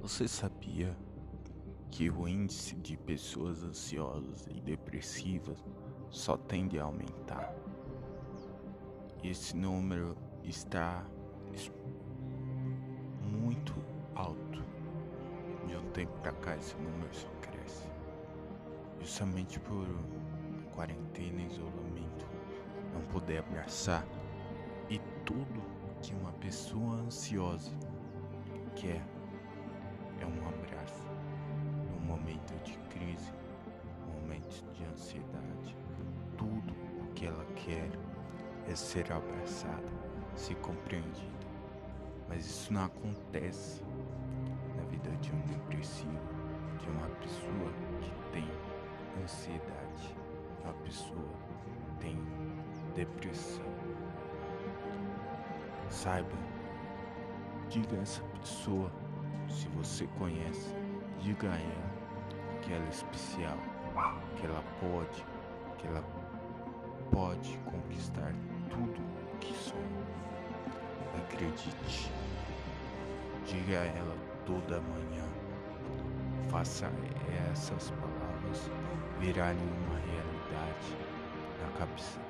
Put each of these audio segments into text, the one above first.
Você sabia que o índice de pessoas ansiosas e depressivas só tende a aumentar? Esse número está muito alto. De um tempo para cá, esse número só cresce. Justamente por quarentena isolamento, não poder abraçar e tudo que uma pessoa ansiosa quer é um abraço. Num momento de crise, momentos de ansiedade, tudo o que ela quer é ser abraçada, ser compreendida. Mas isso não acontece na vida de um depressivo, de uma pessoa que tem ansiedade, uma pessoa que tem depressão. Saiba, diga a essa pessoa você conhece, diga a ela que ela é especial, que ela pode, que ela pode conquistar tudo que sonha. Acredite. Diga a ela toda manhã. Faça essas palavras virarem uma realidade na cabeça.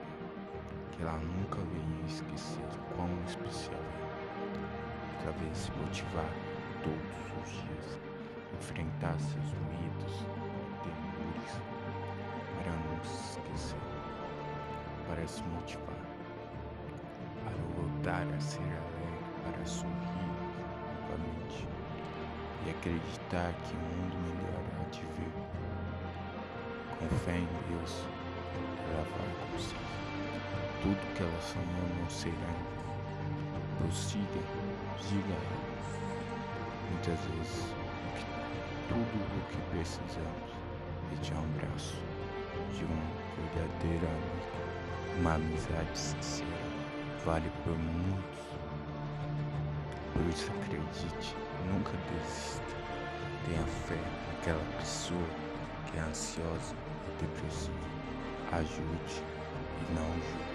Que ela nunca venha esquecer quão especial é. Ela venha se motivar todos os dias, enfrentar seus medos e temores para não se esquecer, para se motivar, para voltar a ser alegre, para sorrir novamente e acreditar que o mundo melhor há de vir. Com fé em Deus, ela vai conseguir. Tudo que ela sonhou não será. Prossiga, diga a ela muitas vezes tudo o que precisamos é de um abraço, de um verdadeiro amigo, uma amizade sincera, vale por muitos. Por isso acredite, nunca desista. Tenha fé naquela pessoa que é ansiosa e depressiva. Ajude e não julgue.